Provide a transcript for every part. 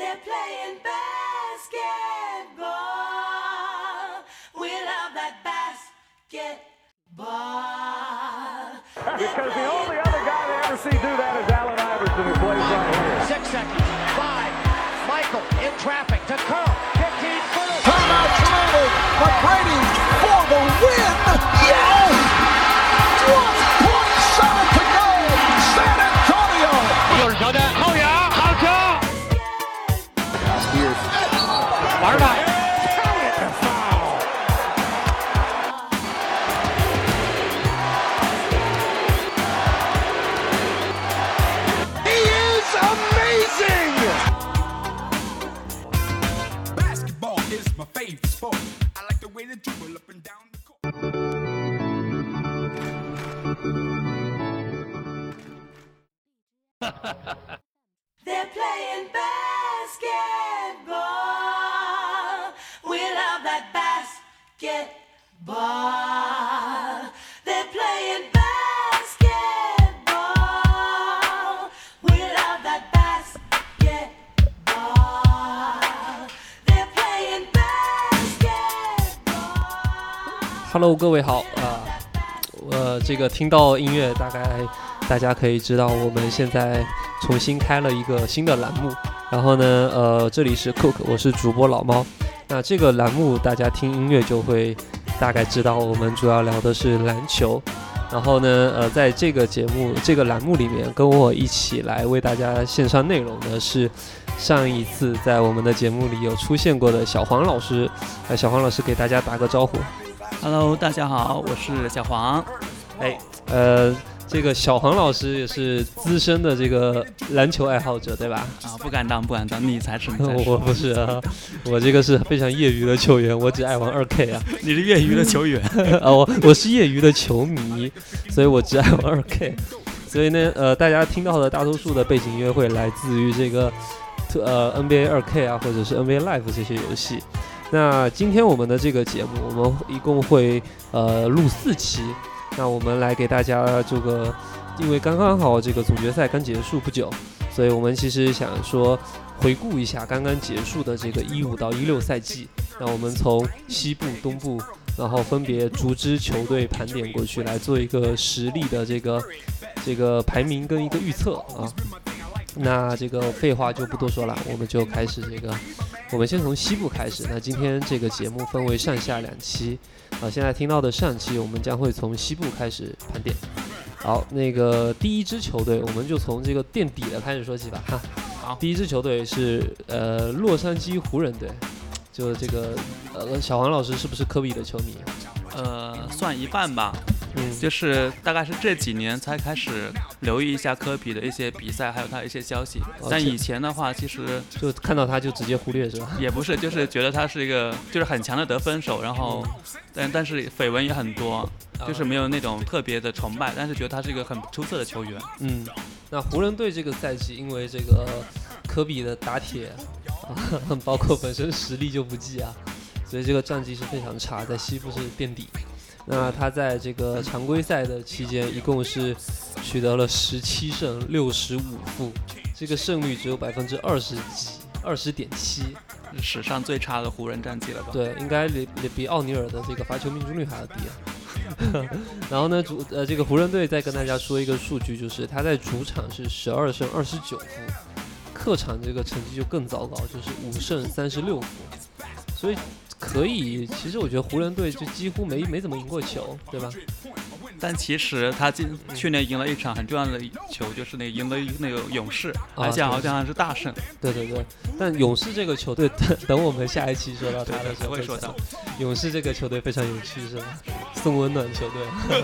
They're playing basketball. We love that basketball. Because the only other guy they ever see do that is Allen Iverson, who plays right here. Six seconds. Five. Michael in traffic to Curl. 15 footer. Timeout Toronto. McGrady Hello，各位好啊，呃，这个听到音乐，大概大家可以知道，我们现在重新开了一个新的栏目。然后呢，呃，这里是 Cook，我是主播老猫。那这个栏目大家听音乐就会大概知道，我们主要聊的是篮球。然后呢，呃，在这个节目这个栏目里面，跟我一起来为大家献上内容的是上一次在我们的节目里有出现过的小黄老师。呃，小黄老师给大家打个招呼。Hello，大家好，我是小黄。哎，呃，这个小黄老师也是资深的这个篮球爱好者，对吧？啊，不敢当，不敢当，你才是，你才是，我不是啊，我这个是非常业余的球员，我只爱玩二 K 啊，你是业余的球员。啊，我我是业余的球迷，所以我只爱玩二 K，所以呢，呃，大家听到的大多数的背景音乐会来自于这个特呃 NBA 二 K 啊，或者是 NBA Live 这些游戏。那今天我们的这个节目，我们一共会呃录四期。那我们来给大家这个，因为刚刚好这个总决赛刚结束不久，所以我们其实想说回顾一下刚刚结束的这个一五到一六赛季。那我们从西部、东部，然后分别逐支球队盘点过去，来做一个实力的这个这个排名跟一个预测啊。那这个废话就不多说了，我们就开始这个，我们先从西部开始。那今天这个节目分为上下两期，啊，现在听到的上期我们将会从西部开始盘点。好，那个第一支球队，我们就从这个垫底的开始说起吧。哈，好第一支球队是呃洛杉矶湖人队，就这个呃小黄老师是不是科比的球迷？呃，算一半吧，嗯，就是大概是这几年才开始留意一下科比的一些比赛，还有他的一些消息。但以前的话，其实就看到他就直接忽略是吧？也不是，就是觉得他是一个就是很强的得分手，然后但但是绯闻也很多，就是没有那种特别的崇拜，但是觉得他是一个很出色的球员。嗯，那湖人队这个赛季因为这个科比的打铁，啊，包括本身实力就不济啊，所以这个战绩是非常差，在西部是垫底。那他在这个常规赛的期间，一共是取得了十七胜六十五负，这个胜率只有百分之二十几，二十点七。史上最差的湖人战绩了吧？对，应该比比比奥尼尔的这个罚球命中率还要低啊。然后呢，主呃这个湖人队再跟大家说一个数据，就是他在主场是十二胜二十九负，客场这个成绩就更糟糕，就是五胜三十六负，所以可以，其实我觉得湖人队就几乎没没怎么赢过球，对吧？但其实他今去年赢了一场很重要的球，就是那赢了那个勇士，啊而且好对像是大胜。对对对，但勇士这个球队，等等我们下一期说到他的时候会说讲到。勇士这个球队非常有趣，是吧？送温暖球队。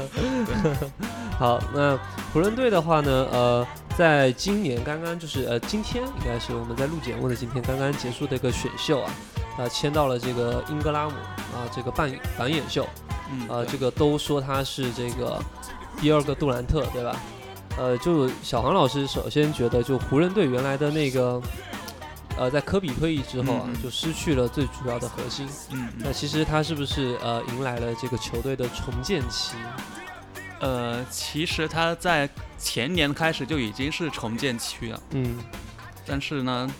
好，那湖人队的话呢，呃，在今年刚刚就是呃，今天应该是我们在录节目的今天刚刚结束的一个选秀啊，啊、签到了这个英格拉姆啊、这个扮扮演秀，嗯，呃，对这个都说他是这个第二个杜兰特，对吧？呃，就小黄老师首先觉得，就湖人队原来的那个，呃，在科比退役之后啊，就失去了最主要的核心。嗯，那其实他是不是呃迎来了这个球队的重建期？呃，其实他在前年开始就已经是重建期了，嗯但是呢，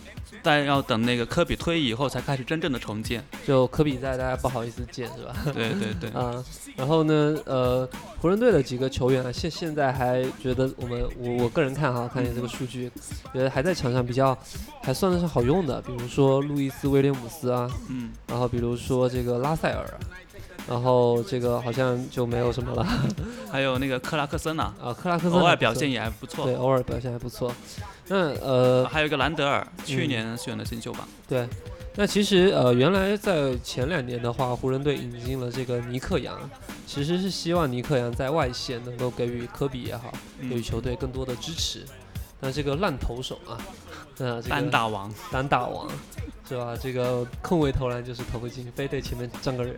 但要等那个科比退役以后才开始真正的重建。就科比在，大家不好意思见是吧？对 对对，啊，然后呢，呃，湖人队的几个球员啊，现现在还觉得我们我我个人看哈，看见这个数据，觉得还在场上比较还算得上好用的，比如说路易斯威廉姆斯啊，嗯，然后比如说这个拉塞尔啊，然后这个好像就没有什么了 还有那个克拉克森呢、啊，克拉克森偶尔表现也还不错对，。偶尔表现还不错。那呃，还有一个兰德尔，嗯去年选的新秀吧。对，那其实呃，原来在前两年的话，湖人队引进了这个尼克杨，其实是希望尼克杨在外线能够给予科比也好，给予嗯，球队更多的支持。那这个烂投手啊，那这个单打王，单打王是吧？这个空位投篮就是投不进，非得前面站个人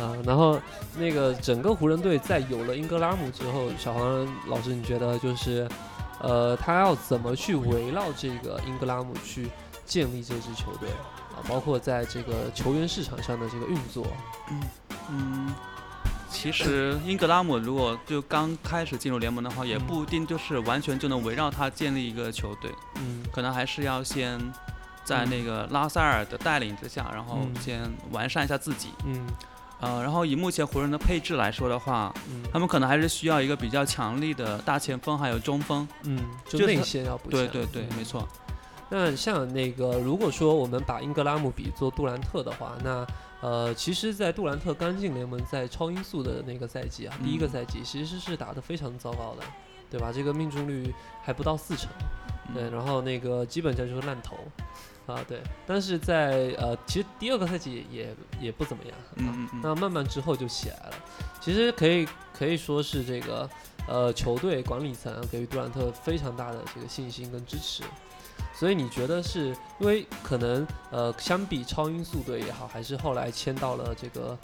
啊。然后那个整个湖人队在有了英格拉姆之后，小黄老师，你觉得就是呃，他要怎么去围绕这个英格拉姆去建立这支球队？啊？包括在这个球员市场上的这个运作，嗯，其实英格拉姆如果就刚开始进入联盟的话，也嗯。不一定就是完全就能围绕他建立一个球队，嗯。可能还是要先在那个拉塞尔的带领之下，然后嗯。先完善一下自己。嗯呃，然后以目前湖人的配置来说的话，嗯他们可能还是需要一个比较强力的大前锋，还有中锋。嗯，就就是内线要补强对对对，嗯没错。那像那个，如果说我们把英格拉姆比作杜兰特的话，那呃，其实，在杜兰特刚进联盟，在超音速的那个赛季啊，第一个嗯赛季其实是打得非常糟糕的，对吧？这个命中率还不到四成，对，嗯然后那个基本上就是烂投，啊，对。但是在呃，其实第二个赛季也也不怎么样，啊嗯嗯嗯那慢慢之后就起来了。其实可以可以说是这个呃球队管理层啊给予杜兰特非常大的这个信心跟支持。所以你觉得是因为可能呃相比超音速队也好，还是后来签到了这个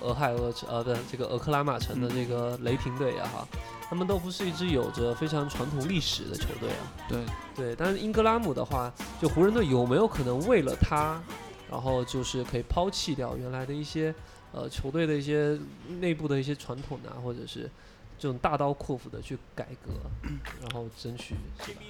俄亥俄城呃不这个俄克拉玛城的这个雷霆队也好，他们都不是一支有着非常传统历史的球队啊。对，对，但是英格拉姆的话，就湖人队有没有可能为了他，然后就是可以抛弃掉原来的一些呃球队的一些内部的一些传统啊，或者是这种大刀阔斧的去改革，然后争取是吧？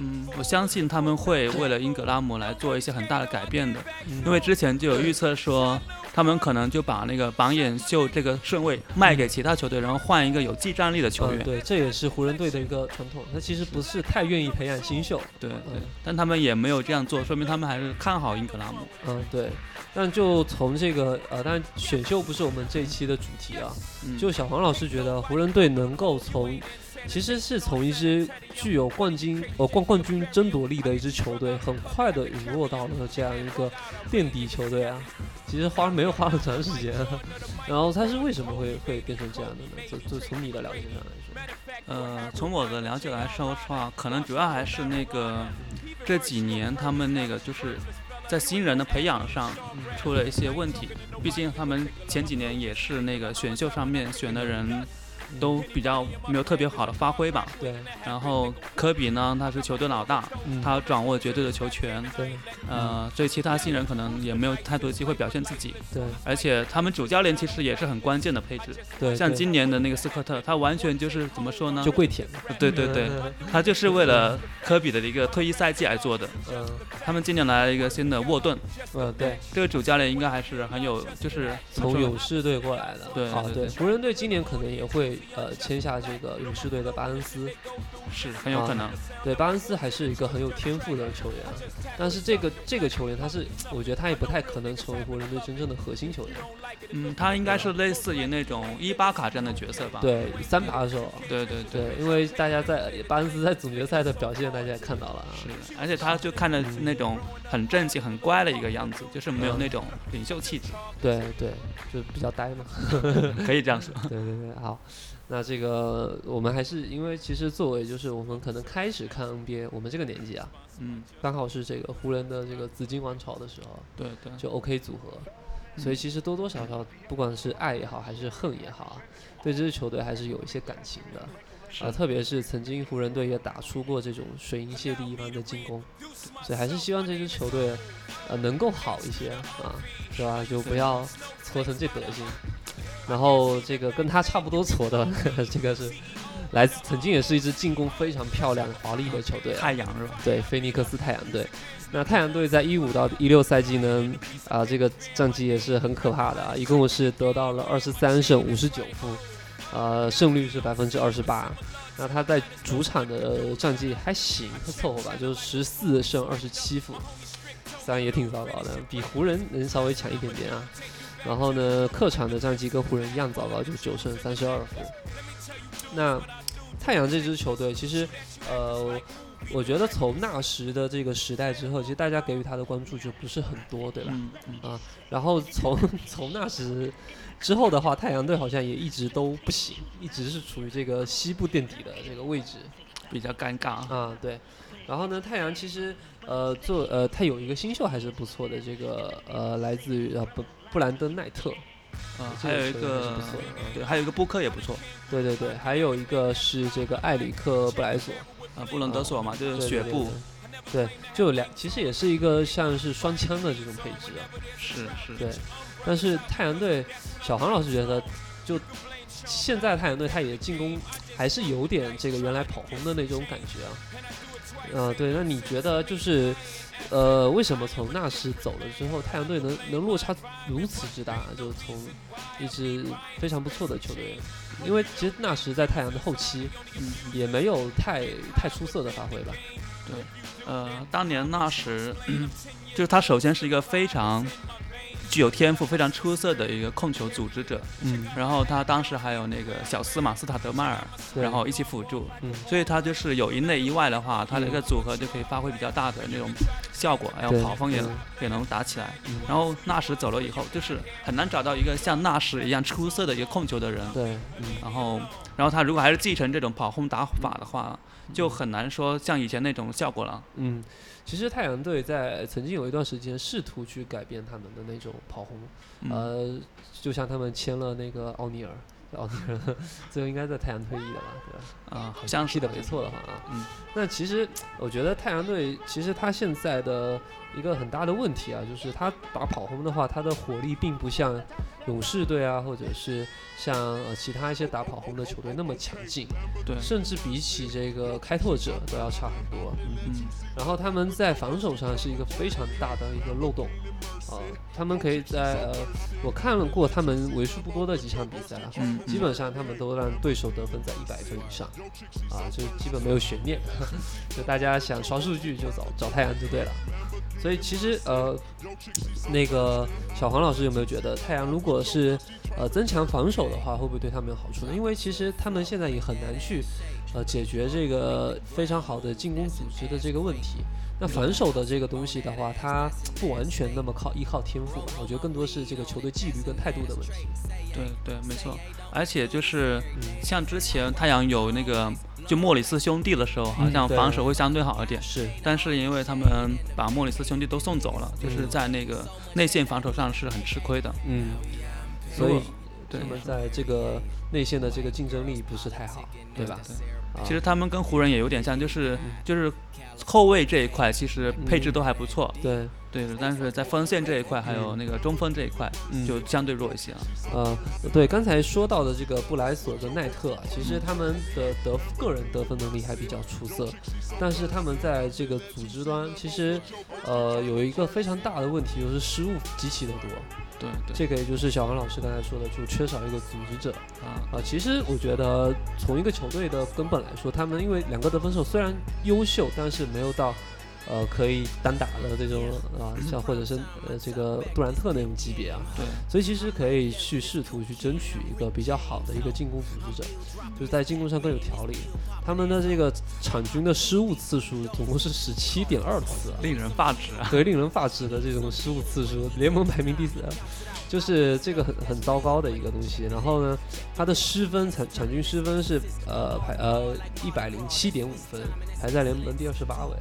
嗯，我相信他们会为了英格拉姆来做一些很大的改变的，嗯因为之前就有预测说，他们可能就把那个榜眼秀这个顺位卖给其他球队，然后换一个有技战力的球员。呃对，这也是湖人队的一个传统，他其实不是太愿意培养新秀。对对嗯，但他们也没有这样做，说明他们还是看好英格拉姆。嗯，对。但就从这个呃，但选秀不是我们这一期的主题啊。嗯，就小黄老师觉得湖人队能够从，其实是从一支具有冠军呃冠冠军争夺力的一支球队，很快的陨落到了这样一个垫底球队啊。其实花没有花很长时间，然后他是为什么会会变成这样的呢？就就从你的了解上来说，呃，从我的了解来说的话，可能主要还是那个这几年他们那个就是在新人的培养上出了一些问题。毕竟他们前几年也是那个选秀上面选的人都比较没有特别好的发挥吧。对，然后科比呢，他是球队老大，嗯，他掌握绝对的球权，对呃，所以其他新人可能也没有太多机会表现自己。对而且他们主教练其实也是很关键的配置，对，像今年的那个斯科特，他完全就是怎么说呢？就跪舔嘛，对对对，他就是为了科比的一个退役赛季而做的。嗯他们今年来了一个新的沃顿，嗯对，这个主教练应该还是很有，就是从勇士队过来的，对啊对湖人队今年可能也会呃签下这个勇士队的巴恩斯，是很有可能。对，巴恩斯还是一个很有天赋的球员啊，但是这个这个球员他是，我觉得他也不太可能成为湖人队真正的核心球员。嗯，他应该是类似于那种伊巴卡这样的角色吧？对，三把手啊，对对对，对，因为大家在巴恩斯在总决赛的表现，大家也看到了啊。是，而且他就看着那种很正气、很乖的一个样子，就是没有那种领袖气质，对对，就比较呆嘛。可以这样说。对对对，好。那这个我们还是因为其实作为就是我们可能开始看 NBA，我们这个年纪啊，嗯，刚好是这个湖人的这个紫金王朝的时候，对对，就 OK 组合，所以其实多多少少，不管是爱也好，还是恨也好啊，对这支球队还是有一些感情的。啊，特别是曾经湖人队也打出过这种水银泻地一般的进攻，所以还是希望这支球队，呃，能够好一些啊，是吧？就不要搓成这德行。然后这个跟他差不多搓的，这个是来自曾经也是一支进攻非常漂亮、华丽的球队啊，太阳是吧？对，菲尼克斯太阳队。那太阳队在一五到一六赛季呢，啊，这个战绩也是很可怕的啊，一共是得到了二十三胜五十九负，呃，胜率是百分之二十八。那他在主场的战绩还行，还凑合吧，就是十四胜二十七负，虽然也挺糟糕的，比湖人能稍微强一点点啊。然后呢，客场的战绩跟湖人一样糟糕，就九胜三十二负。那太阳这支球队其实，呃。我觉得从那时的这个时代之后，其实大家给予他的关注就不是很多，对吧？嗯嗯啊，然后从 从那时之后的话，太阳队好像也一直都不行，一直是处于这个西部垫底的这个位置比较尴尬。啊。对，然后呢，太阳其实呃做呃他有一个新秀还是不错的，这个呃来自于呃布布兰登奈特，啊，还有一个对，还有一个布克也不错对对对，还有一个是这个埃里克布莱索，啊，布伦德索嘛，就是雪布，对，对就两其实也是一个像是双枪的这种配置啊。是是，对，但是太阳队，小黄老师觉得，就现在太阳队他也进攻还是有点这个原来跑轰的那种感觉啊。呃，对，那你觉得就是，呃，为什么从纳什走了之后，太阳队能能落差如此之大？就从一支非常不错的球队，因为其实纳什在太阳的后期嗯，也没有太太出色的发挥吧？对呃，当年纳什，就是他首先是一个非常具有天赋、非常出色的一个控球组织者，嗯，然后他当时还有那个小斯马，斯塔德迈尔，然后一起辅助，嗯。所以他就是有一内一外的话，他的一个组合就可以发挥比较大的那种效果，还有跑锋也嗯也能打起来。嗯。然后纳什走了以后，就是很难找到一个像纳什一样出色的一个控球的人。对，嗯。然后，然后他如果还是继承这种跑轰打法的话，就很难说像以前那种效果了。嗯，其实太阳队在曾经有一段时间试图去改变他们的那种跑轰，嗯呃，就像他们签了那个奥尼尔，奥尼尔最后应该在太阳退役的吧，对吧？啊、好像是记得没错的话啊。嗯。那其实我觉得太阳队其实他现在的一个很大的问题啊，就是他打跑轰的话，他的火力并不像勇士队啊，或者是像呃其他一些打跑轰的球队那么强劲，对，甚至比起这个开拓者都要差很多。嗯，然后他们在防守上是一个非常大的一个漏洞，啊、他们可以在呃，我看了过他们为数不多的几场比赛基本上他们都让对手得分在一百分以上，啊，就基本没有悬念，就大家想刷数据就找找太阳就对了。所以其实呃，那个小黄老师有没有觉得太阳如果是呃增强防守的话，会不会对他们有好处呢？因为其实他们现在也很难去呃解决这个非常好的进攻组织的这个问题。那防守的这个东西的话，它不完全那么靠依靠天赋吧，我觉得更多是这个球队纪律跟态度的问题。对对，没错。而且就是嗯像之前太阳有那个就莫里斯兄弟的时候，好像防守会相对好一点。是，但是因为他们把莫里斯兄弟都送走了，就是嗯在那个内线防守上是很吃亏的。嗯，所以对他们在这个内线的这个竞争力不是太好，对吧？对，啊。其实他们跟湖人也有点像，就是就是后卫这一块其实配置嗯都还不错，对，对，但是在锋线这一块还有那个中锋这一块嗯。就相对弱一些啊。呃，对，刚才说到的这个布莱索跟奈特啊，其实他们的得个人得分能力还比较出色，但是他们在这个组织端，其实呃有一个非常大的问题，就是失误极其的多。对对这个也就是小王老师刚才说的，就缺少一个组织者啊，啊。其实我觉得从一个球队的根本来说，他们因为两个得分手虽然优秀，但是没有到。呃，可以单打的这种啊，像或者是呃这个杜兰特那种级别啊，对，所以其实可以去试图去争取一个比较好的一个进攻组织者，就是在进攻上更有条理。他们的这个场均的失误次数总共是十七点二次啊，令人发指啊。对，令人发指的这种失误次数，联盟排名第四，就是这个很很糟糕的一个东西。然后呢，他的失分场场均失分是呃排呃一百零七点五分，排在联盟第二十八位。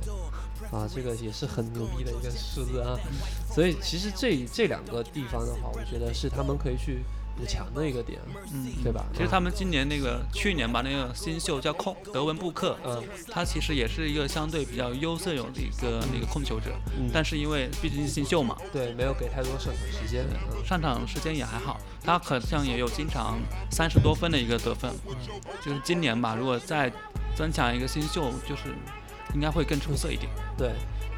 啊，这个也是很牛逼的一个数字啊，所以其实这这两个地方的话，我觉得是他们可以去补强的一个点，嗯，对吧？其实他们今年那个去年吧，那个新秀叫控德文布克，嗯他其实也是一个相对比较优秀的一个那个控球者，嗯，但是因为毕竟是新秀嘛，对没有给太多上场时间，嗯上场时间也还好，他好像也有经常三十多分的一个得分，就是今年吧，如果再增强一个新秀，就是应该会更出色一点。对，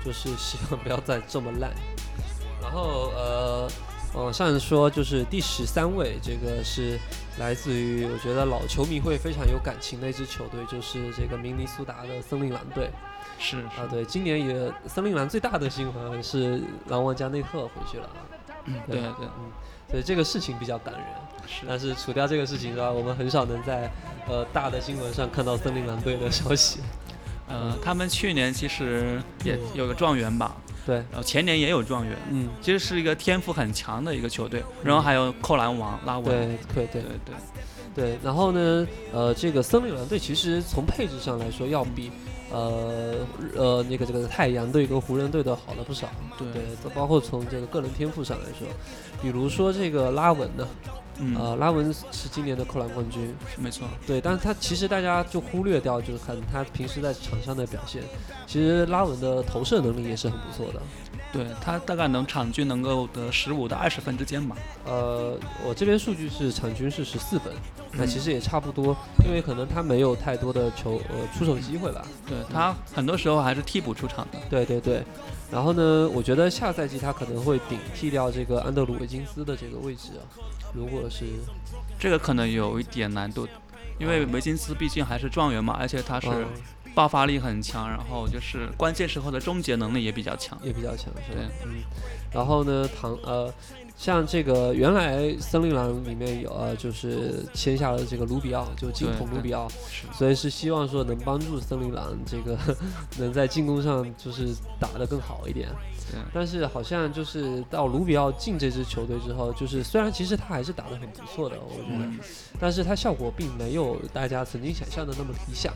就是希望不要再这么烂。然后呃，往上说就是第十三位，这个是来自于我觉得老球迷会非常有感情的一支球队，就是这个明尼苏达的森林狼队是啊。对，今年也森林狼最大的新闻是狼王加内特回去了啊。对对，嗯，所以这个事情比较感人。是但是除掉这个事情之外，我们很少能在呃大的新闻上看到森林狼队的消息。呃，他们去年其实也有个状元吧，对，然后前年也有状元，嗯，其实是一个天赋很强的一个球队，然后还有扣篮王拉文，对对对。对对。对。然后呢，呃，这个森林狼队其实从配置上来说，要比呃呃那个这个太阳队跟湖人队的好了不少。对。对，包括从这个个人天赋上来说，比如说这个拉文呢，嗯，呃，拉文是今年的扣篮冠军，没错，对，但是他其实大家就忽略掉，就是看他平时在场上的表现。其实拉文的投射能力也是很不错的。对他大概能场均能够得十五到二十分之间吧。呃，我这边数据是场均是十四分，那其实也差不多，因为可能他没有太多的球呃出手机会吧。对他很多时候还是替补出场的。对对对，然后呢，我觉得下赛季他可能会顶替掉这个安德鲁维金斯的这个位置啊。如果是这个可能有一点难度，因为维金斯毕竟还是状元嘛，而且他是嗯爆发力很强，然后就是关键时候的终结能力也比较强。也比较强，是吧对？嗯，然后呢，唐呃，像这个原来森林狼里面有呃，就是签下了这个卢比奥，就金童卢比奥，是所以是希望说能帮助森林狼这个 能在进攻上就是打得更好一点。对但是好像就是到卢比奥进这支球队之后，就是虽然其实他还是打得很不错的，我觉得，嗯。但是他效果并没有大家曾经想象的那么理想。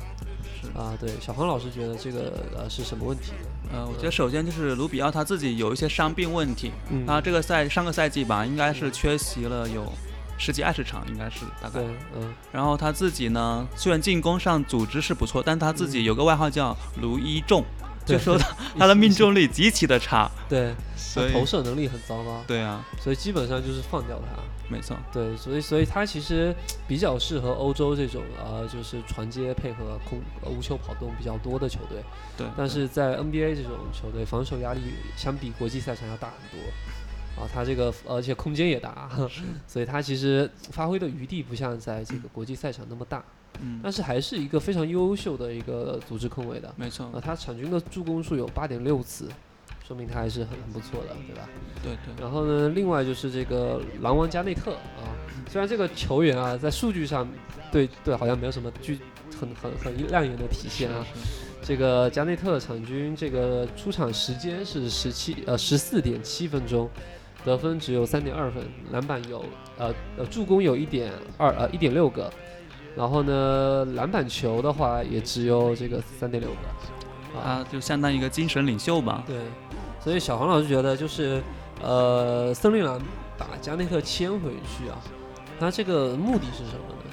是。啊，对，小黄老师觉得这个呃是什么问题？呃，我觉得首先就是卢比奥他自己有一些伤病问题，嗯。他这个赛上个赛季吧，应该是缺席了有十几二十场，应该是大概。，嗯，然后他自己呢，虽然进攻上组织是不错，但他自己有个外号叫卢一中，就对说他他的命中率极其的差。对，所以投射能力很糟糕，对啊，所以基本上就是放掉他。没错，对，所以所以他其实比较适合欧洲这种呃，就是传接配合空呃无球跑动比较多的球队。对。但是在 NBA 这种球队，防守压力相比国际赛场要大很多。啊，他这个而且空间也大，所以他其实发挥的余地不像在这个国际赛场那么大，嗯，但是还是一个非常优秀的一个组织控卫的。没错。呃，，他场均的助攻数有八点六次，说明他还是很很不错的，对吧？对对，然后呢，另外就是这个狼王加内特啊，虽然这个球员啊在数据上对对好像没有什么具很很很亮眼的体现啊，这个加内特场均这个出场时间是十七呃十四点七分钟，得分只有三点二分，篮板有呃呃助攻有一点二呃一点六个，然后呢篮板球的话也只有这个三点六个，啊就相当于一个精神领袖吧。对，所以小黄老师觉得就是，呃，森林狼把加内特签回去啊，他这个目的是什么呢？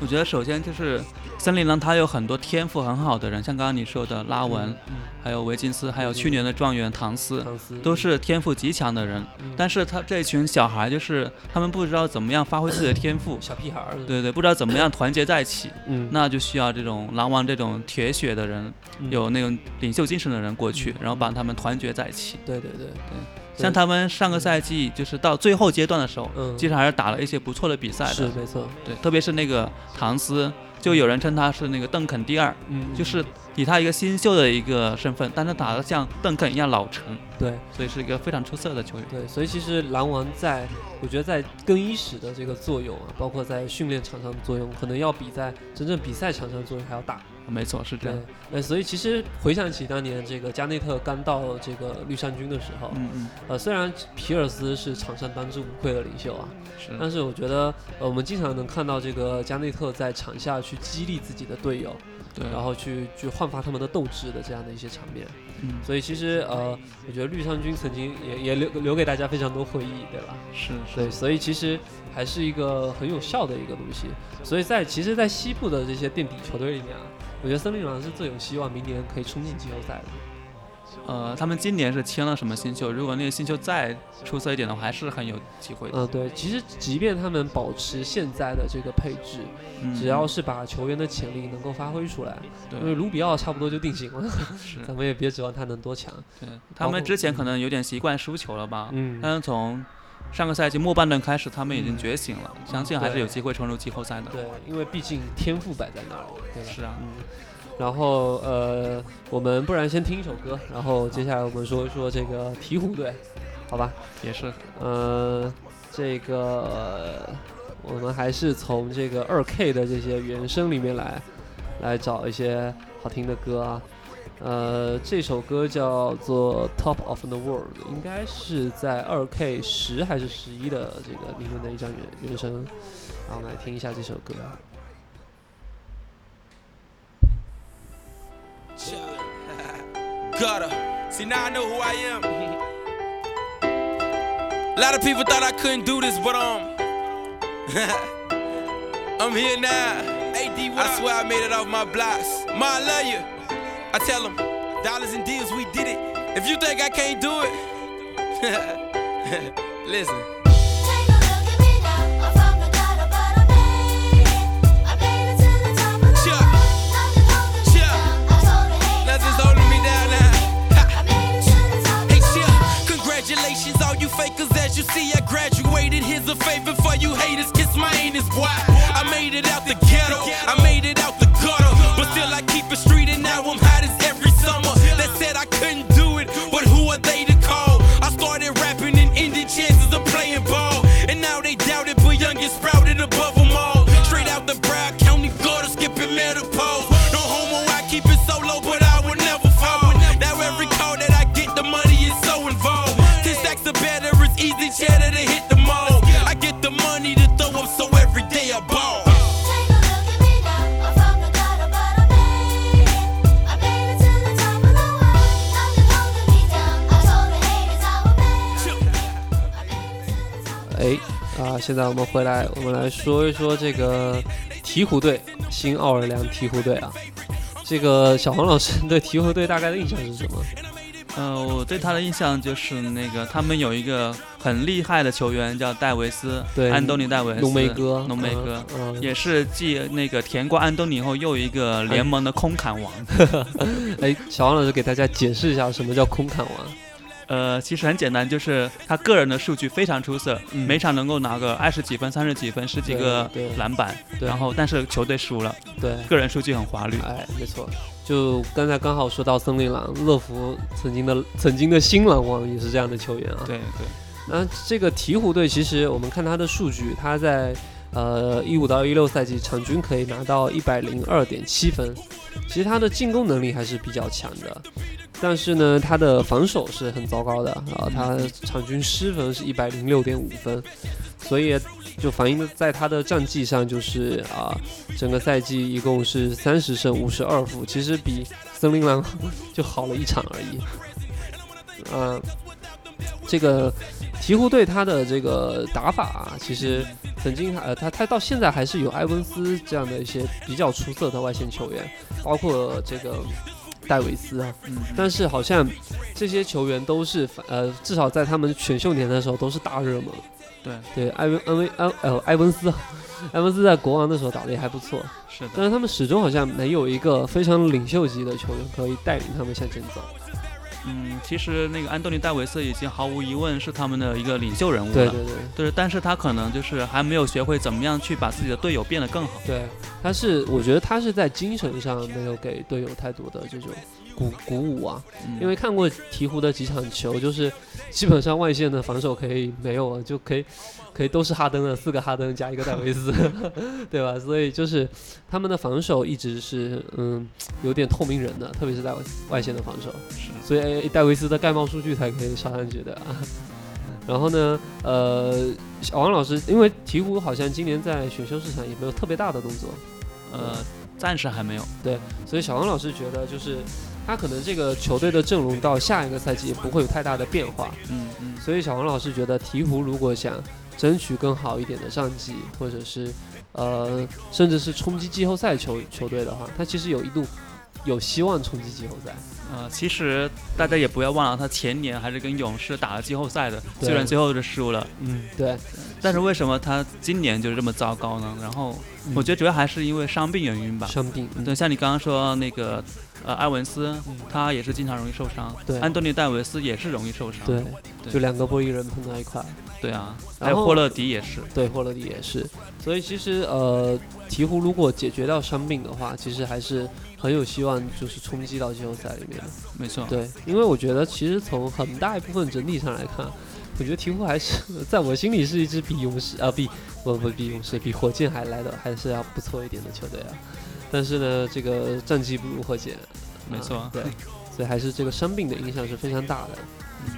我觉得首先就是森林狼，他有很多天赋很好的人，像刚刚你说的拉文，嗯，还有维金斯，还有去年的状元唐斯，唐斯。都是天赋极强的人。嗯。但是他这群小孩就是他们不知道怎么样发挥自己的天赋，小屁孩儿，对对，不知道怎么样团结在一起，嗯，那就需要这种狼王这种铁血的人，嗯。有那种领袖精神的人过去，然后把他们团结在一起。对对对对，像他们上个赛季就是到最后阶段的时候，嗯。其实还是打了一些不错的比赛的。是没错，对，特别是那个唐斯，就有人称他是那个邓肯第二，嗯，就是以他一个新秀的一个身份，但他打得像邓肯一样老成，对所以是一个非常出色的球员。对，所以其实狼王在，我觉得在更衣室的这个作用啊，包括在训练场上的作用，可能要比在真正比赛场上的作用还要大。没错，是这对样。，呃，所以其实回想起当年这个加内特刚到这个绿衫军的时候，嗯嗯，呃，虽然皮尔斯是场上当之无愧的领袖啊，是。但是我觉得，呃，我们经常能看到这个加内特在场下去激励自己的队友，对，然后去去焕发他们的斗志的这样的一些场面。嗯，所以其实呃，我觉得绿衫军曾经也也留留给大家非常多回忆，对吧？是对，所以其实还是一个很有效的一个东西。所以在其实，在西部的这些垫底球队里面啊，我觉得森林狼是最有希望明年可以冲进季后赛的。呃，他们今年是签了什么新秀？如果那个新秀再出色一点的话，还是很有机会的。嗯，对，其实即便他们保持现在的这个配置，嗯只要是把球员的潜力能够发挥出来，因为对卢比奥差不多就定型了，是，咱们也别指望他能多强。对，他们之前可能有点习惯输球了吧？嗯，但是从上个赛季末半段开始，他们已经觉醒了，相信还是有机会冲入季后赛的。对，因为毕竟天赋摆在那儿，对吧？是啊，嗯，然后呃，我们不然先听一首歌，然后接下来我们说一说这个鹈鹕队，好吧？也是呃，这个、呃我们还是从这个二 K 的这些原声里面来来找一些好听的歌啊。呃，这首歌叫做《Top of the World》，应该是在二 K 十还是十一的这个里面的一张原原声，然后我们来听一下这首歌。Gutter. See, now I know who I am. A lot of people thought I couldn't do this, but um, I'm here now. AD, I swear I made it off my blocks. Ma, I love you. I tell them, dollars and deals, we did it. If you think I can't do it, listen. You see, I graduated. Here's a favor for you haters. Kiss my anus, boy. I made it out the ghetto. I made it out 现在我们回来，我们来说一说这个鹈鹕队，新奥尔良鹈鹕队啊。这个小黄老师 对鹈鹕队大概的印象是什么？呃，我对他的印象就是那个他们有一个很厉害的球员叫戴维斯，对安东尼戴维斯，浓眉哥，浓眉哥。嗯，嗯也是继那个甜瓜安东尼后又一个联盟的空砍王。哎，小黄老师给大家解释一下什么叫空砍王。呃，其实很简单，就是他个人的数据非常出色，嗯。每场能够拿个二十几分、三十几分、十几个篮板，然后但是球队输了，对，个人数据很华丽。哎，没错，就刚才刚好说到森林狼，乐福曾经的曾经的新狼王也是这样的球员啊。对对，那这个鹈鹕队，其实我们看他的数据，他在呃一五到一六赛季场均可以拿到一百零二点七分，其实他的进攻能力还是比较强的，但是呢，他的防守是很糟糕的啊，他场均失分是一百零六点五分，所以就反映在他的战绩上，就是啊，整个赛季一共是三十胜五十二负，其实比森林狼 就好了一场而已。嗯、这个鹈鹕队他的这个打法啊，其实曾经呃，他他到现在还是有埃文斯这样的一些比较出色的外线球员，包括这个戴维斯啊，嗯，但是好像这些球员都是呃，至少在他们选秀年的时候都是大热门。对，对，埃文安威安呃埃文斯，埃文斯在国王的时候打的也还不错，是的，但是他们始终好像没有一个非常领袖级的球员可以带领他们向前走。嗯，其实那个安东尼戴维斯已经毫无疑问是他们的一个领袖人物了。对对对。对，但是他可能就是还没有学会怎么样去把自己的队友变得更好。对，他是，我觉得他是在精神上没有给队友太多的这种鼓鼓舞啊。嗯因为看过鹈鹕的几场球，就是基本上外线的防守可以没有了，就可以可以都是哈登的，四个哈登加一个戴维斯，对吧？所以就是他们的防守一直是嗯有点透明人的，特别是在外外线的防守。是所以哎戴维斯的盖帽数据才可以上上去的啊。然后呢，呃，小王老师，因为鹈鹕好像今年在选秀市场也没有特别大的动作，呃，暂时还没有。对所以小王老师觉得就是他可能这个球队的阵容到下一个赛季也不会有太大的变化，嗯嗯，所以小王老师觉得鹈鹕如果想争取更好一点的战绩，或者是呃甚至是冲击季后赛球球队的话，他其实有一度有希望冲击季后赛。呃，其实大家也不要忘了，他前年还是跟勇士打了季后赛的，虽然最后是输了，嗯，对，但是为什么他今年就是这么糟糕呢？然后我觉得主要还是因为伤病原因吧。伤病，嗯。对，像你刚刚说那个呃埃文斯，他也是经常容易受伤，对。安东尼戴维斯也是容易受伤，对，对。就两个波音人碰到一块儿。对啊，然后还有霍勒迪也是，对，霍勒迪也是。所以其实呃，鹈鹕如果解决掉伤病的话，其实还是很有希望，就是冲击到季后赛里面的。没错，对，因为我觉得其实从很大一部分整体上来看，我觉得鹈鹕还是 在我心里是一支比勇士啊比不不比勇士比火箭还来的还是要不错一点的球队啊。但是呢，这个战绩不如火箭，没错啊对，所以还是这个伤病的影响是非常大的。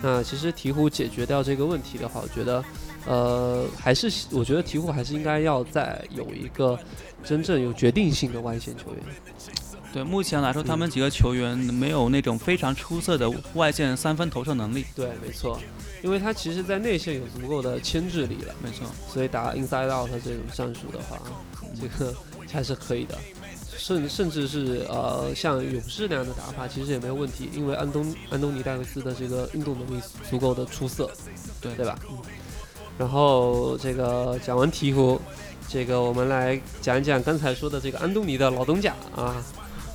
那其实鹈鹕解决掉这个问题的话，我觉得，呃，还是我觉得鹈鹕还是应该要再有一个真正有决定性的外线球员。对，目前来说，他们几个球员没有那种非常出色的外线三分投射能力。对，没错，因为他其实在内线有足够的牵制力了，没错，所以打 inside out 这种战术的话，这个还是可以的。甚甚至是呃像勇士那样的打法，其实也没有问题，因为安东安东尼戴维斯的这个运动能力足够的出色，对对吧？嗯。然后这个讲完鹈鹕，这个我们来讲一讲刚才说的这个安东尼的老东家啊，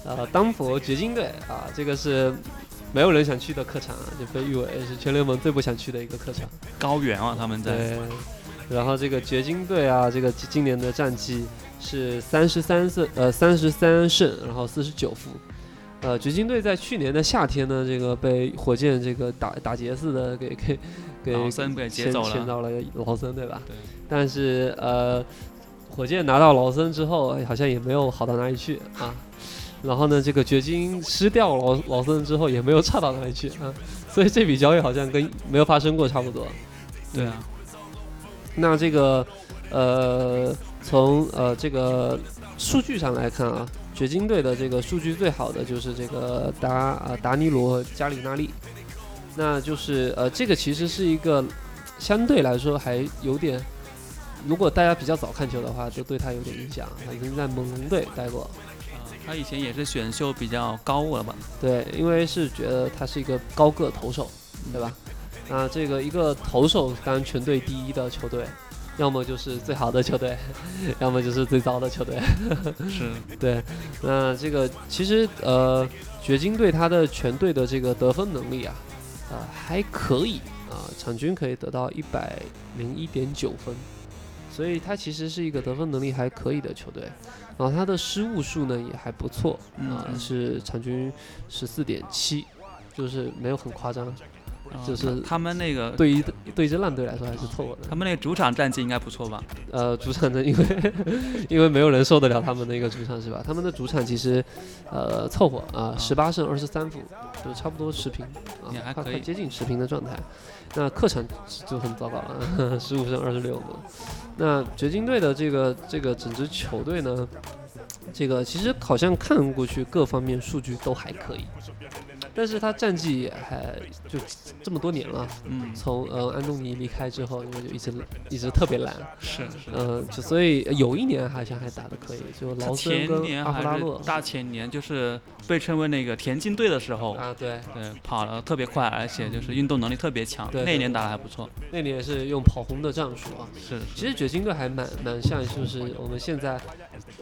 呃，丹佛掘金队啊，这个是没有人想去的客场啊，就被誉为是全联盟最不想去的一个客场。高原啊，他们在。对。然后这个掘金队啊，这个今年的战绩是三十三胜，呃，三十三胜，然后四十九负。呃，掘金队在去年的夏天呢，这个被火箭这个打打劫似的给给给签走了签到了劳森，对吧？对。但是呃，火箭拿到劳森之后，哎好像也没有好到哪里去啊。然后呢，这个掘金失掉劳劳森之后，也没有差到哪里去啊。所以这笔交易好像跟没有发生过差不多。对啊。那这个，呃，从呃这个数据上来看啊，掘金队的这个数据最好的就是这个达呃达尼罗加里纳利，那就是呃这个其实是一个相对来说还有点，如果大家比较早看球的话，就对他有点印象，他曾经在猛龙队待过。他以前也是选秀比较高了吧？对，因为是觉得他是一个高个投手，对吧？那这个一个投手当全队第一的球队，要么就是最好的球队，要么就是最糟的球队。是，对。那这个其实呃，掘金队他的全队的这个得分能力啊，呃还可以啊、场均可以得到一百零一点九分，所以他其实是一个得分能力还可以的球队。然后他的失误数呢也还不错啊、嗯是场均十四点七，就是没有很夸张。就是啊他们那个对于对一支烂队来说还是凑合的。他们那个主场战绩应该不错吧？呃，主场的因为因为没有人受得了他们的一个主场是吧？他们的主场其实呃凑合啊，十八胜二十三负，就差不多持平啊也，还快可以快接近持平的状态。那客场就很糟糕了，十五胜二十六负。那掘金队的这个这个整支球队呢，这个其实好像看过去各方面数据都还可以，但是他战绩还就这么多年了，嗯，从呃安东尼离开之后，因为就一直一直特别烂，是是。嗯，就所以有一年好像还打得可以，就他劳森前跟年还是阿弗拉洛大前年，就是被称为那个田径队的时候，啊，对，对，跑得特别快，而且就是运动能力特别强，那一年打得还不错。那年是用跑轰的战术啊。是，其实掘金队还蛮蛮像，就是我们现在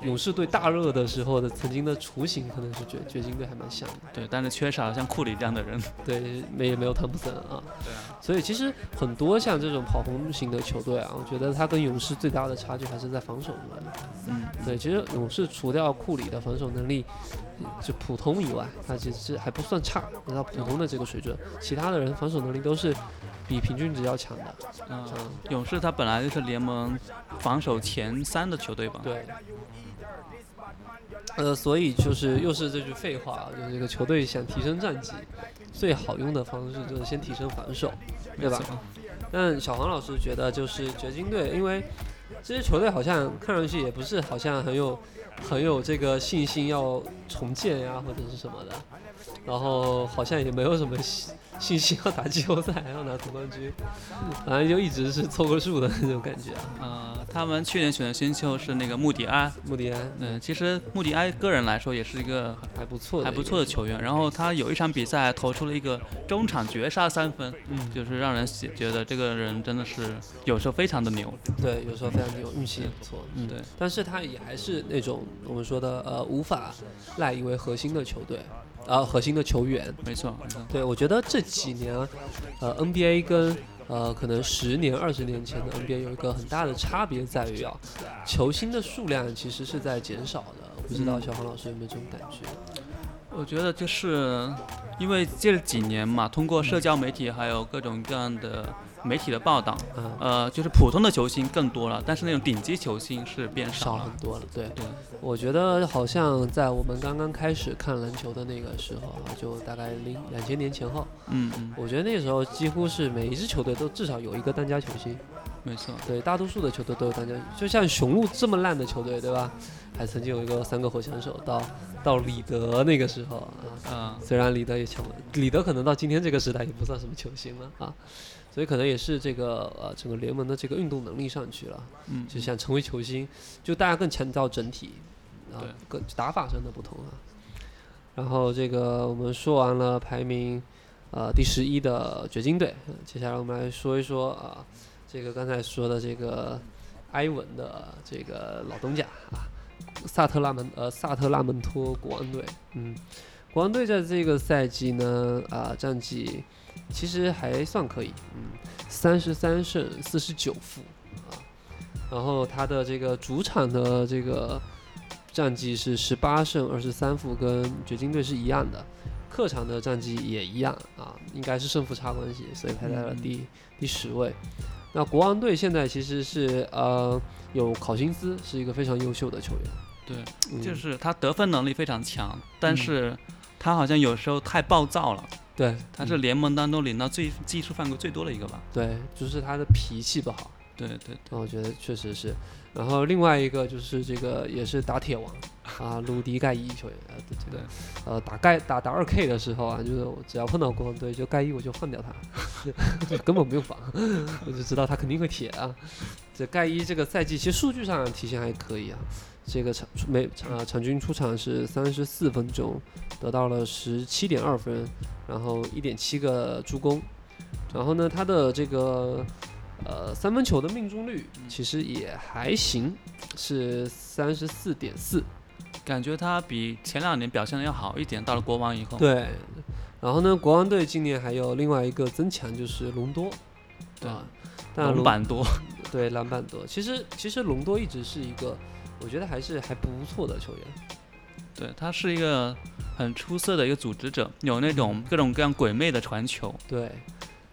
勇士队大热的时候的曾经的雏形，可能是掘掘金队还蛮像的。对，但是缺少像库里这样的人。对，没也没有汤普森啊。对啊。所以其实很多像这种跑轰型的球队啊，我觉得他跟勇士最大的差距还是在防守端。嗯，对，其实勇士除掉库里的防守能力就普通以外，他其实还不算差，达到普通的这个水准。其他的人防守能力都是比平均值要强的。嗯嗯，勇士他本来就是联盟防守前三的球队吧？对。呃，所以就是又是这句废话，啊就是这个球队想提升战绩，最好用的方式就是先提升防守，对吧？但小黄老师觉得，就是掘金队，因为这些球队好像看上去也不是好像很有很有这个信心要重建呀，或者是什么的，然后好像也没有什么信信心要打季后赛，要拿总冠军，反正就一直是凑个数的那种感觉啊。呃，他们去年选的新秀是那个穆迪埃，穆迪安嗯，其实穆迪埃个人来说也是一个还不错的，还不错的球员。然后他有一场比赛投出了一个中场绝杀三分，嗯。就是让人觉觉得这个人真的是有时候非常的牛。对，有时候非常牛，运气也不错。嗯，对，但是他也还是那种我们说的呃无法赖以为核心的球队，啊、核心的球员。没错，没错。对，我觉得这几年，呃，NBA 跟呃可能十年、二十年前的 NBA 有一个很大的差别在于啊，球星的数量其实是在减少的。我不知道小黄老师有没有这种感觉？我觉得就是因为这几年嘛，通过社交媒体还有各种各样的媒体的报道，嗯呃，就是普通的球星更多了，但是那种顶级球星是变少少了。很多了，对。对，我觉得好像在我们刚刚开始看篮球的那个时候啊，就大概零两千年前后，嗯嗯，我觉得那时候几乎是每一支球队都至少有一个当家球星。没错。对，大多数的球队都有当家，就像雄鹿这么烂的球队，对吧？还曾经有一个三个火枪手，到到里德那个时候啊，啊、虽然里德也强，里德可能到今天这个时代也不算什么球星了啊，所以可能也是这个呃整个联盟的这个运动能力上去了，嗯，就想成为球星，就大家更强调整体啊对，更打法上的不同啊。然后这个我们说完了排名呃第十一的掘金队，呃接下来我们来说一说啊，这个刚才说的这个埃文的这个老东家啊，萨特拉门呃萨特拉门托国王队，嗯，国王队在这个赛季呢啊战绩其实还算可以，嗯，三十三胜四十九负啊，然后他的这个主场的这个战绩是十八胜二十三负，跟掘金队是一样的。客场的战绩也一样啊，应该是胜负差关系，所以排在了第、第十位。那国王队现在其实是呃有考辛斯，是一个非常优秀的球员，对，嗯、就是他得分能力非常强，但是他好像有时候太暴躁了。对，他是嗯联盟当中领到最技术犯规最多的一个吧？对，就是他的脾气不好。对对那我觉得确实是。然后另外一个就是这个也是打铁王啊，鲁迪盖伊球员，呃，这个对呃打盖打打二 K 的时候啊，就是我只要碰到国王队，就盖伊我就换掉他，就根本不用防，我就知道他肯定会铁啊。这盖伊这个赛季其实数据上体现还可以啊，这个场每呃场均出场是三十四分钟，得到了十七点二分，然后一点七个助攻，然后呢他的这个。呃，三分球的命中率其实也还行，是三十四点四。感觉他比前两年表现的要好一点。到了国王以后，对，然后呢，国王队今年还有另外一个增强，就是隆多。对啊，但篮板多。对篮板多。其实其实隆多一直是一个，我觉得还是还不错的球员。对他是一个很出色的一个组织者，有那种各种各样鬼魅的传球。对，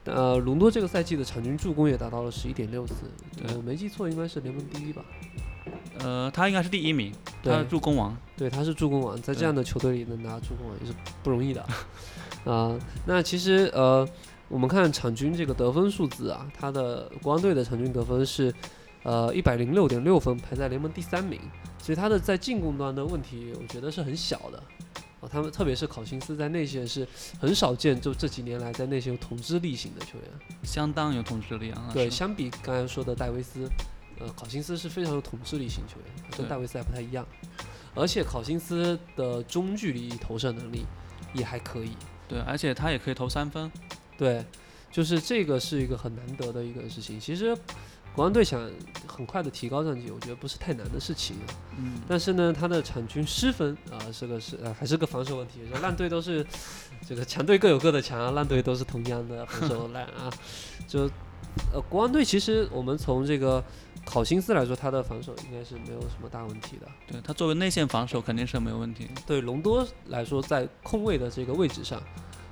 呃，隆多这个赛季的场均助攻也达到了十一点六次，对我没记错，应该是联盟第一吧？呃，他应该是第一名，他助攻王。对，他是助攻王，在这样的球队里能拿助攻王也是不容易的。啊、那其实呃，我们看场均这个得分数字啊，他的国王队的场均得分是呃一百零六点六分，排在联盟第三名。所以他的在进攻端的问题，我觉得是很小的。啊，他们特别是考辛斯在内线是很少见，就这几年来在内线有统治力型的球员。相当有统治力啊。对，相比刚才说的戴维斯，呃，考辛斯是非常有统治力型球员，跟戴维斯还不太一样。而且考辛斯的中距离投射能力也还可以。对，而且他也可以投三分。对，就是这个是一个很难得的一个事情。其实国王队想很快的提高战绩，我觉得不是太难的事情啊。嗯，但是呢，他的场均失分啊、是个是呃还是个防守问题。烂队都是这个强队各有各的强，烂队都是同样的防守烂啊。就呃国王队其实我们从这个考辛斯来说，他的防守应该是没有什么大问题的。对他作为内线防守肯定是没有问题。对隆多来说，在控卫的这个位置上，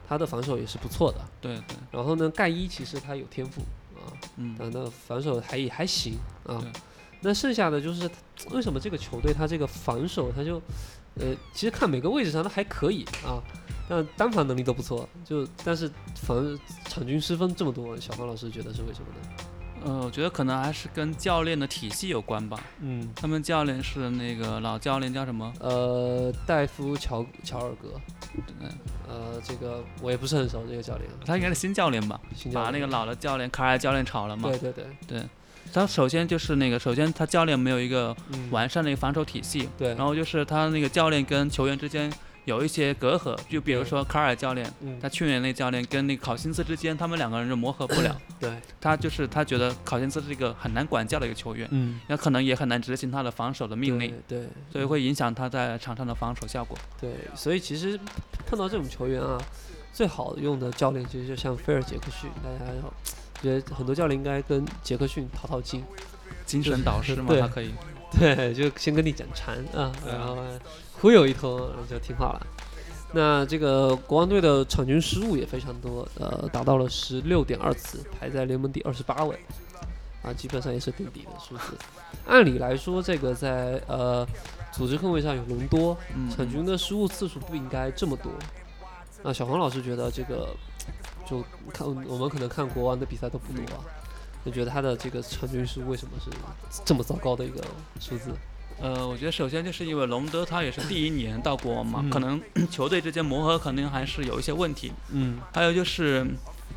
他的防守也是不错的。对对，然后呢，盖伊其实他有天赋啊，那防守还也还行啊。那剩下的就是 为什么这个球队他这个防守他就，呃，其实看每个位置上都还可以啊，但单防能力都不错，就但是防场均失分这么多，小方老师觉得是为什么呢？呃，我觉得可能还是跟教练的体系有关吧。嗯，他们教练是那个老教练叫什么？呃，戴夫乔乔尔格，嗯，呃，这个我也不是很熟这个教练。他应该是新教练吧？新教练把那个老的教练卡尔教练炒了嘛？对对对，对，他首先就是那个，首先他教练没有一个嗯完善的一个防守体系，对，然后就是他那个教练跟球员之间有一些隔阂，就比如说卡尔教练，嗯。他去年那教练跟那个考辛斯之间，他们两个人就磨合不了。对，他就是他觉得考辛斯是一个很难管教的一个球员，嗯，那可能也很难执行他的防守的命令，对对。所以会影响他在场上的防守效果。对，所以其实碰到这种球员啊，最好用的教练其实就像菲尔杰克逊，大家要觉得很多教练应该跟杰克逊淘淘金，精神导师嘛，他可以。对，就先跟你讲禅啊，然后忽悠一通就听话了。那这个国王队的场均失误也非常多，呃，达到了十六点二次，排在联盟第二十八位，啊，基本上也是垫底的数字。按理来说，这个在呃组织控卫上有隆多，嗯，场均的失误次数不应该这么多。那小黄老师觉得这个，就看我们可能看国王的比赛都不多啊，就觉得他的这个场均失误为什么是这么糟糕的一个数字？呃，我觉得首先就是因为隆德他也是第一年到国王嘛，嗯可能 球队之间磨合肯定还是有一些问题。嗯还有就是，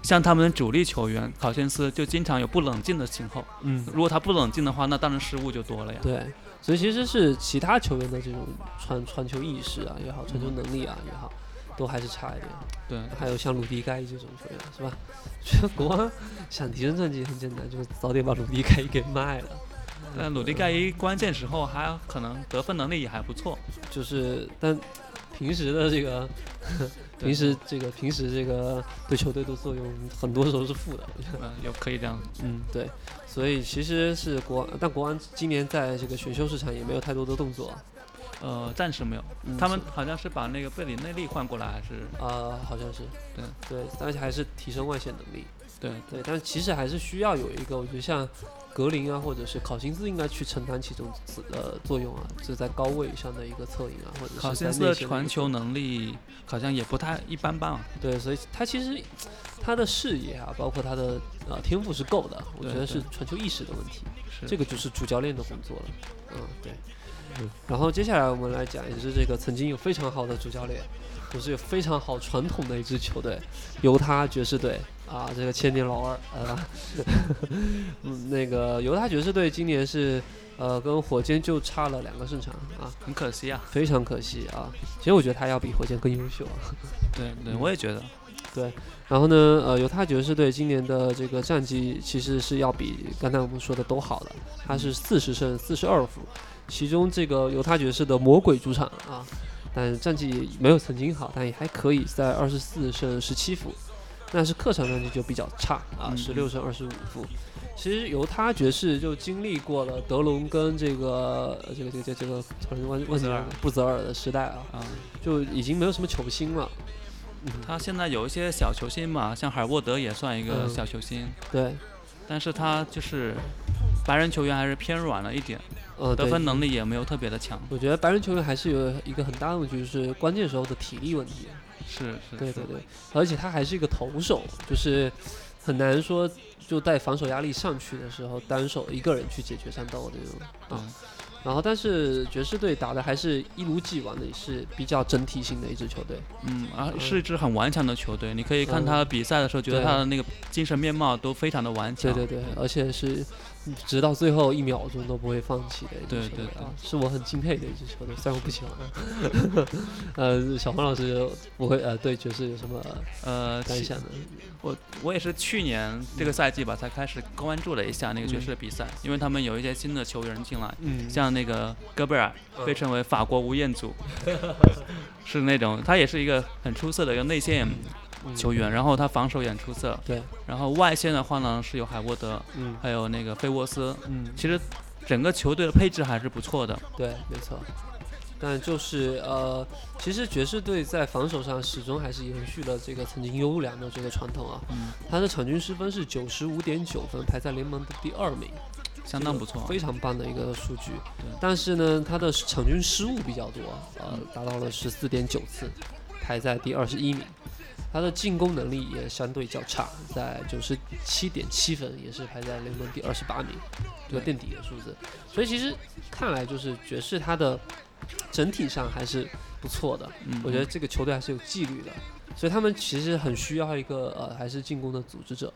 像他们的主力球员考辛斯就经常有不冷静的情况。嗯，如果他不冷静的话，那当然失误就多了呀。对，所以其实是其他球员的这种传传球意识啊也好，传球能力啊也好，都还是差一点。对，还有像鲁迪盖伊这种球员是吧？觉 得国王想提升战绩很简单，就是早点把鲁迪盖伊给卖了。但鲁迪盖伊关键时候还可能得分能力也还不错。就是但平时的这个平时这个平时这个对球队的作用，很多时候是负的。嗯，有可以这样。嗯，对，所以其实是国王，但国王今年在这个选秀市场也没有太多的动作。呃，暂时没有，嗯他们好像是把那个贝里内利换过来，还是？呃、好像是，对。对，而且还是提升外线能力，对。对，但其实还是需要有一个，我觉得像格林啊，或者是考辛斯应该去承担其中呃作用啊，就在高位上的一个策应啊，或者是考辛斯的传球能力好像也不太一般般啊。对，所以他其实他的视野啊，包括他的呃天赋是够的，我觉得是传球意识的问题，是。这个就是主教练的工作了。嗯，对。然后接下来我们来讲，也是这个曾经有非常好的主教练，就是有非常好传统的一支球队，犹他爵士队啊，这个千年老二啊，嗯，那个犹他爵士队今年是呃跟火箭就差了两个胜场啊，很可惜啊。非常可惜啊。其实我觉得他要比火箭更优秀啊。对对，嗯我也觉得。对然后呢，呃，犹他爵士队今年的这个战绩其实是要比刚才我们说的都好的，他是四十胜四十二负，其中这个犹他爵士的魔鬼主场啊，但战绩没有曾经好，但也还可以在二十四胜十七负，但是客场战绩就比较差啊，嗯十六胜二十五负。其实犹他爵士就经历过了德隆跟这个呃这个这个这个这个突然忘忘记了布泽尔的时代啊，啊，就已经没有什么球星了。嗯，他现在有一些小球星嘛，像海沃德也算一个嗯。小球星，对，但是他就是白人球员还是偏软了一点，呃，得分能力也没有特别的强。我觉得白人球员还是有一个很大的问题，就是关键时候的体力问题。是是，对对对，而且他还是一个投手，就是很难说就带防守压力上去的时候，单手一个人去解决战斗的这种对啊。然后，但是爵士队打的还是一如既往的，也是比较整体性的一支球队。嗯，啊，是一支很顽强的球队。你可以看他比赛的时候，觉得他的那个精神面貌都非常的顽强。对对对，而且是直到最后一秒钟都不会放弃的一支对对球队啊，是我很敬佩的一支球队，虽然我不喜欢啊。呃，小黄老师不会呃对爵士有什么呃，感想呢？我我也是去年这个赛季吧，才开始关注了一下那个爵士的比赛，因为他们有一些新的球员进来，嗯，像那个戈贝尔嗯被称为法国吴彦祖，是那种他也是一个很出色的一个内线嗯球员，然后他防守也很出色，对，然后外线的话呢是有海沃德，嗯。还有那个费沃斯，嗯，其实整个球队的配置还是不错的，对，没错。但就是呃，其实爵士队在防守上始终还是延续了这个曾经优良的这个传统啊。嗯，他的场均失分是九十五点九分，排在联盟的第二名，相当不错。非常棒的一个数据。对。但是呢，他的场均失误比较多，呃，达到了十四点九次，排在第二十一名。他的进攻能力也相对较差，在九十七点七分，也是排在联盟第二十八名，这个垫底的数字。所以其实看来就是爵士他的整体上还是不错的，嗯我觉得这个球队还是有纪律的，所以他们其实很需要一个呃还是进攻的组织者，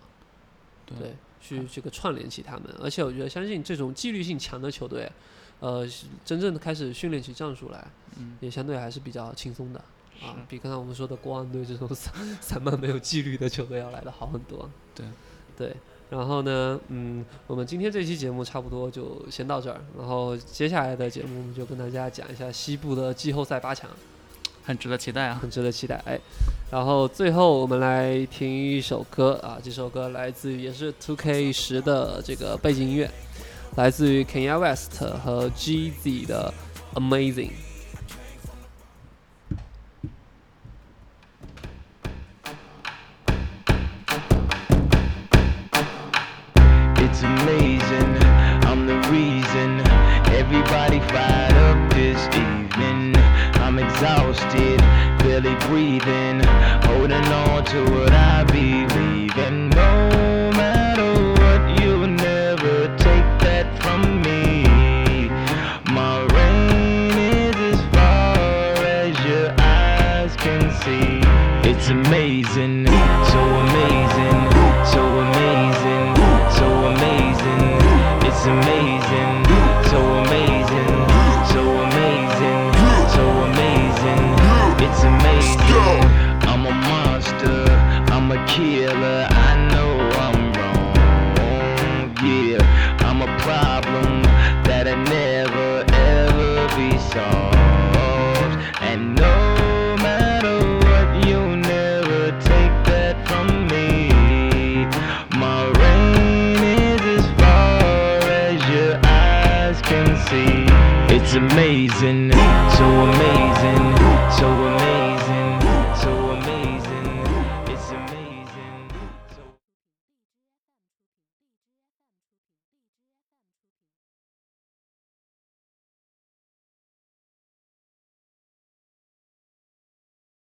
对，去这个串联起他们。而且我觉得相信这种纪律性强的球队，呃，真正的开始训练起战术来，嗯也相对还是比较轻松的啊，比刚才我们说的国王队这种散散漫没有纪律的球队要来的好很多。对，对。然后呢，嗯，我们今天这期节目差不多就先到这儿，然后接下来的节目我们就跟大家讲一下西部的季后赛八强。很值得期待啊。很值得期待。哎，然后最后我们来听一首歌啊，这首歌来自于也是 Two K 十的这个背景音乐，来自于 Kanye West 和 Jeezy 的 Amazing。Everybody fired up this evening. I'm exhausted, barely breathing, holding on to what I believe in. No